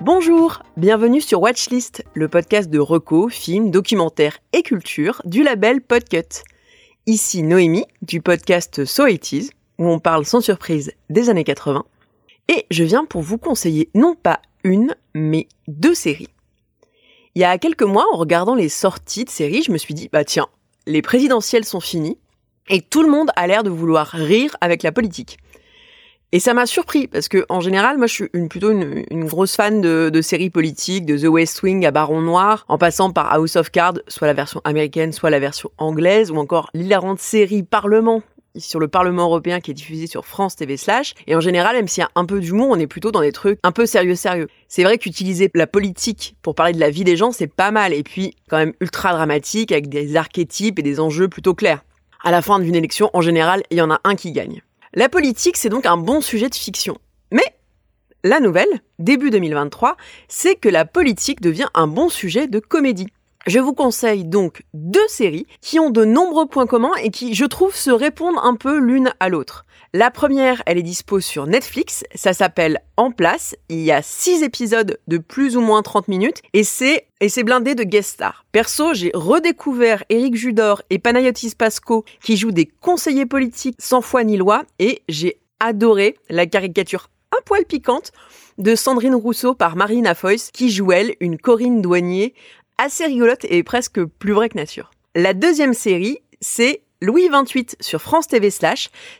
Bonjour, bienvenue sur Watchlist, le podcast de reco, films, documentaires et culture du label Podcut. Ici Noémie du podcast So 80 où on parle sans surprise des années 80 et je viens pour vous conseiller non pas une mais deux séries. Il y a quelques mois, en regardant les sorties de séries, je me suis dit bah tiens, les présidentielles sont finies et tout le monde a l'air de vouloir rire avec la politique. Et ça m'a surpris parce que en général, moi, je suis plutôt une, une grosse fan de, de, séries politiques, de The West Wing à Baron Noir, en passant par House of Cards, soit la version américaine, soit la version anglaise, ou encore l'hilarante série Parlement sur le Parlement européen qui est diffusée sur France TV slash. Et en général, même s'il y a un peu d'humour, on est plutôt dans des trucs un peu sérieux sérieux. C'est vrai qu'utiliser la politique pour parler de la vie des gens, c'est pas mal. Et puis, quand même ultra dramatique avec des archétypes et des enjeux plutôt clairs. À la fin d'une élection, en général, il y en a un qui gagne. La politique, c'est donc un bon sujet de fiction. Mais la nouvelle, début 2023, c'est que la politique devient un bon sujet de comédie. Je vous conseille donc deux séries qui ont de nombreux points communs et qui, je trouve, se répondent un peu l'une à l'autre. La première, elle est dispo sur Netflix, ça s'appelle En place, il y a six épisodes de plus ou moins 30 minutes et c'est et c'est blindé de guest stars. Perso, j'ai redécouvert Eric Judor et Panayotis Pasco qui jouent des conseillers politiques sans foi ni loi et j'ai adoré la caricature un poil piquante de Sandrine Rousseau par Marina Foyce qui joue elle une Corinne Douanier assez rigolote et presque plus vraie que nature. La deuxième série, c'est Louis 28 sur France TV.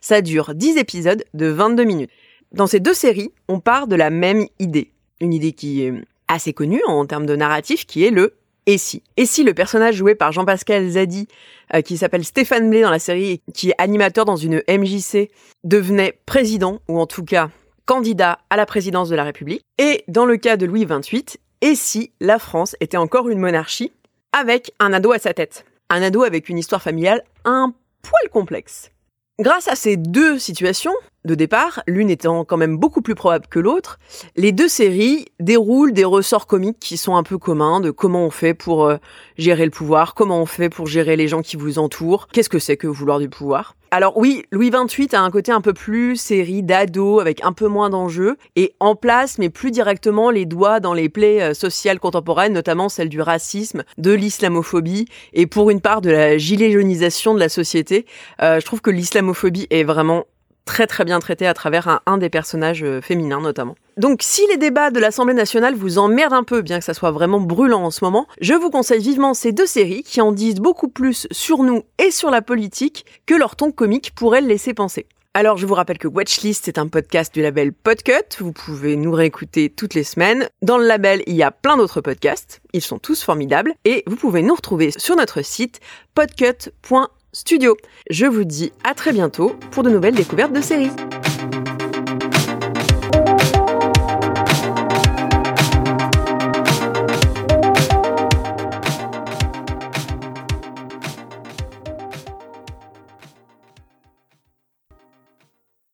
Ça dure 10 épisodes de 22 minutes. Dans ces deux séries, on part de la même idée. Une idée qui est assez connue en termes de narratif, qui est le et si. Et si le personnage joué par Jean-Pascal Zadi, euh, qui s'appelle Stéphane Blé dans la série, qui est animateur dans une MJC, devenait président, ou en tout cas candidat à la présidence de la République. Et dans le cas de Louis XXVIII, et si la France était encore une monarchie, avec un ado à sa tête? Un ado avec une histoire familiale un poil complexe. Grâce à ces deux situations de départ, l'une étant quand même beaucoup plus probable que l'autre, les deux séries déroulent des ressorts comiques qui sont un peu communs de comment on fait pour euh, gérer le pouvoir, comment on fait pour gérer les gens qui vous entourent, qu'est-ce que c'est que vouloir du pouvoir. Alors oui, Louis XXVIII a un côté un peu plus série d'ado avec un peu moins d'enjeux et en place mais plus directement les doigts dans les plaies euh, sociales contemporaines, notamment celle du racisme, de l'islamophobie et pour une part de la gilet jaunisation de la société. Euh, je trouve que l'islamophobie est vraiment très très bien traité à travers un, des personnages euh, féminins notamment. Donc si les débats de l'Assemblée nationale vous emmerdent un peu, bien que ça soit vraiment brûlant en ce moment, je vous conseille vivement ces deux séries qui en disent beaucoup plus sur nous et sur la politique que leur ton comique pourrait le laisser penser. Alors je vous rappelle que Watchlist est un podcast du label Podcut, vous pouvez nous réécouter toutes les semaines. Dans le label, il y a plein d'autres podcasts, ils sont tous formidables et vous pouvez nous retrouver sur notre site podcut.studio. Je vous dis à très bientôt pour de nouvelles découvertes de séries.